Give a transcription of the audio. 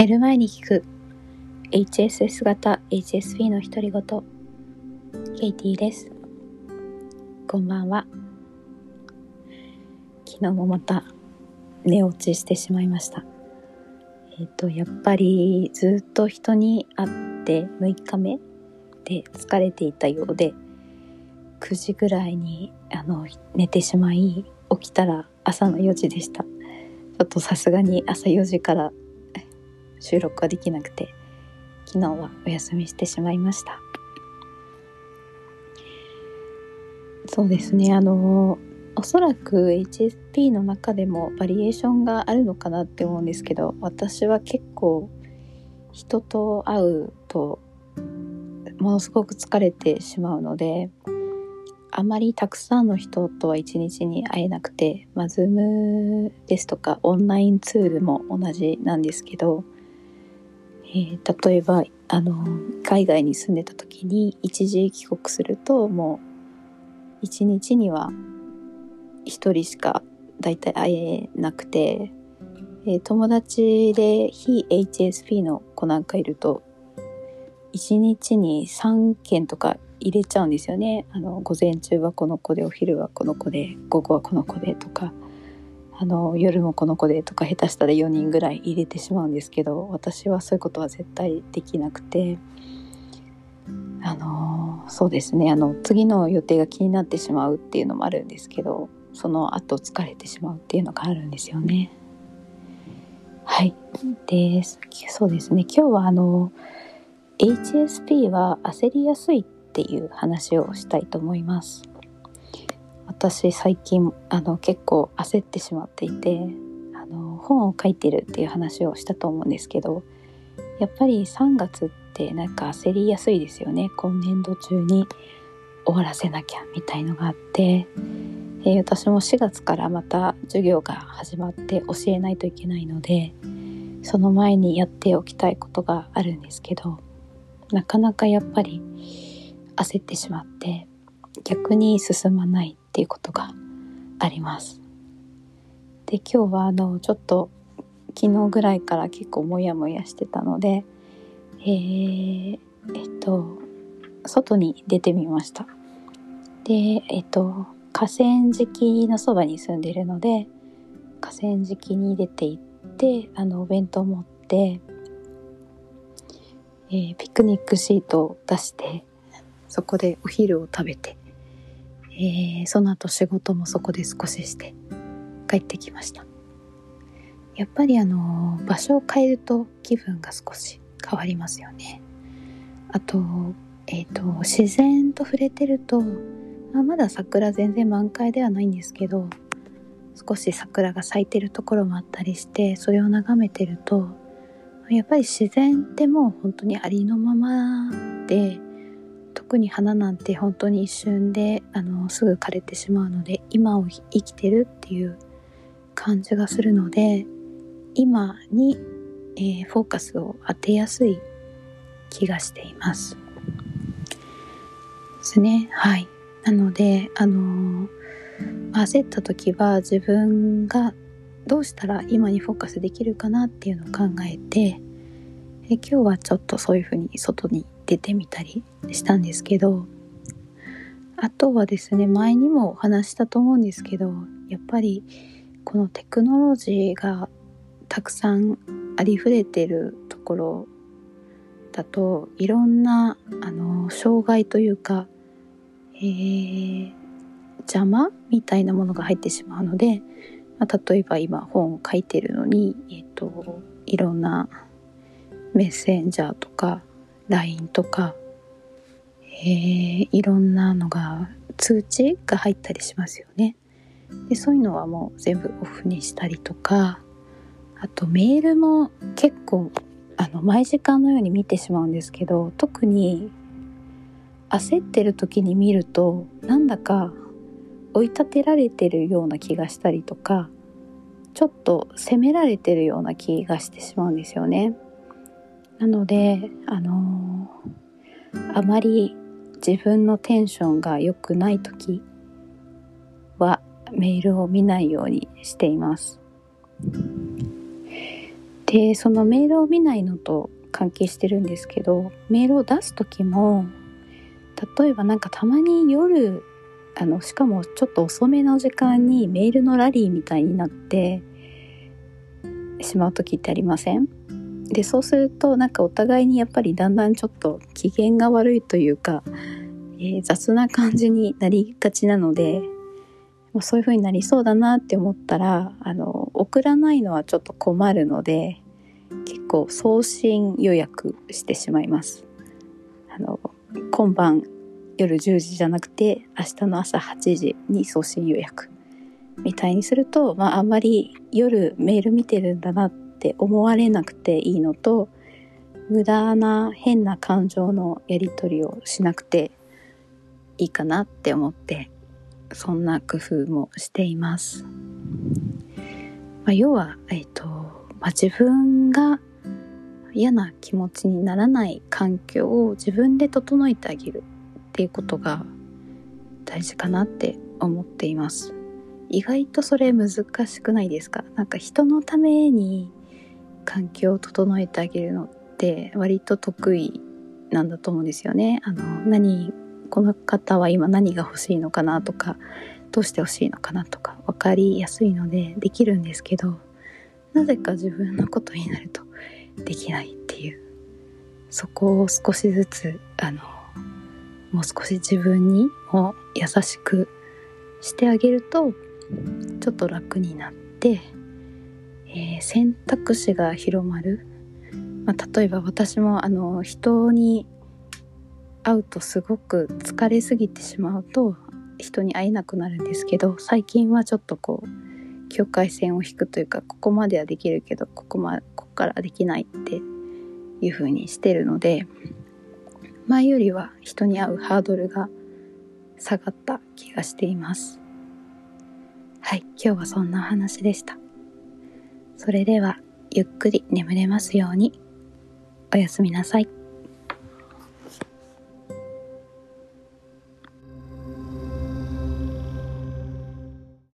寝る前に聞く。HSS 型 HSP の独り言。ケイティです。こんばんは。昨日もまた寝落ちしてしまいました。えっ、とやっぱりずっと人に会って6日目で疲れていたようで9時ぐらいにあの寝てしまい起きたら朝の4時でした。ちょっとさすがに朝4時から収録はできなくて昨日はお休みしてしまいました。そうですねあのおそらく HSP の中でもバリエーションがあるのかなって思うんですけど私は結構人と会うとものすごく疲れてしまうのであまりたくさんの人とは一日に会えなくて、まあ、Zoom ですとかオンラインツールも同じなんですけどえー、例えばあの海外に住んでた時に一時帰国するともう一日には一人しか大体会えなくて、えー、友達で非 HSP の子なんかいると一日に3件とか入れちゃうんですよね。あの午前中はこの子でお昼はこの子で午後はこの子でとか。あの夜もこの子でとか下手したら4人ぐらい入れてしまうんですけど私はそういうことは絶対できなくてあのそうですねあの次の予定が気になってしまうっていうのもあるんですけどその後疲れてしまうっていうのがあるんですよね。はいでそうですね今日はあの HSP は焦りやすいっていう話をしたいと思います。私最近あの結構焦ってしまっていてあの本を書いてるっていう話をしたと思うんですけどやっぱり3月ってなんか焦りやすいですよね。今年度中に終わらせなきゃみたいのがあって、えー、私も4月からまた授業が始まって教えないといけないのでその前にやっておきたいことがあるんですけどなかなかやっぱり焦ってしまって逆に進まないっていうことがあります。で今日はあのちょっと昨日ぐらいから結構モヤモヤしてたのでえー、えっと外に出てみました。でえっと河川敷のそばに住んでるので河川敷に出て行ってあのお弁当持って、えー、ピクニックシートを出してそこでお昼を食べてえー、その後仕事もそこで少しして帰ってきました。やっぱりあの場所を変えると気分が少し変わりますよね。あと,、えーと、自然と触れてると、まあ、まだ桜全然満開ではないんですけど少し桜が咲いてるところもあったりしてそれを眺めてるとやっぱり自然ってもう本当にありのままで特に花なんて本当に一瞬であのすぐ枯れてしまうので今を生きてるっていう感じがするので今に、えー、フォーカスを当てやすい気がしています。ですねはいなのであのー、焦った時は自分がどうしたら今にフォーカスできるかなっていうのを考えてえ今日はちょっとそういうふうに外に出てみたりしたんですけどあとはですね前にもお話したと思うんですけどやっぱりこのテクノロジーがたくさんありふれてるところだといろんなあの障害というか、えー、邪魔みたいなものが入ってしまうので、まあ、例えば今本を書いてるのに、えーといろんなメッセンジャーとか LINE とか、えー、いろんなのが通知が入ったりしますよね。でそういうのはもう全部オフにしたりとかあとメールも結構あの毎時間のように見てしまうんですけど特に焦ってる時に見るとなんだか追い立てられてるような気がしたりとかちょっと責められてるような気がしてしまうんですよね。なのであのー、あまり自分のテンションが良くない時はメールを見ないようにしています。でそのメールを見ないのと関係してるんですけどメールを出す時も例えばなんかたまに夜あのしかもちょっと遅めの時間にメールのラリーみたいになってしまう時ってありません？でそうするとなんかお互いにやっぱりだんだんちょっと機嫌が悪いというか、えー、雑な感じになりがちなのでそういう風になりそうだなって思ったらあの送らないのはちょっと困るので結構送信予約してしまいます。あの今晩夜10時じゃなくて明日の朝8時に送信予約みたいにすると、まあ、あんまり夜メール見てるんだなっって思われなくていいのと無駄な変な感情のやり取りをしなくていいかなって思ってそんな工夫もしています。まあ、要は、えっ、ー、と、まあ、自分が嫌な気持ちにならない環境を自分で整えてあげるっていうことが大事かなって思っています。意外とそれ難しくないですか？なんか人のために環境を整えてあげるのって割と得意なんだと思うんですよね。あの何この方は今何が欲しいのかなとかどうして欲しいのかなとか分かりやすいのでできるんですけどなぜか自分のことになるとできないっていうそこを少しずつあのもう少し自分にも優しくしてあげるとちょっと楽になって、えー、選択肢が広まる、まあ、例えば私もあの人に会うとすごく疲れすぎてしまうと人に会えなくなるんですけど最近はちょっとこう境界線を引くというかここまではできるけどここ,、ま、ここからできないっていう風にしてるので前よりは人に会うハードルが下がった気がしています。はい今日はそんな話でした。それではゆっくり眠れますように。おやすみなさい。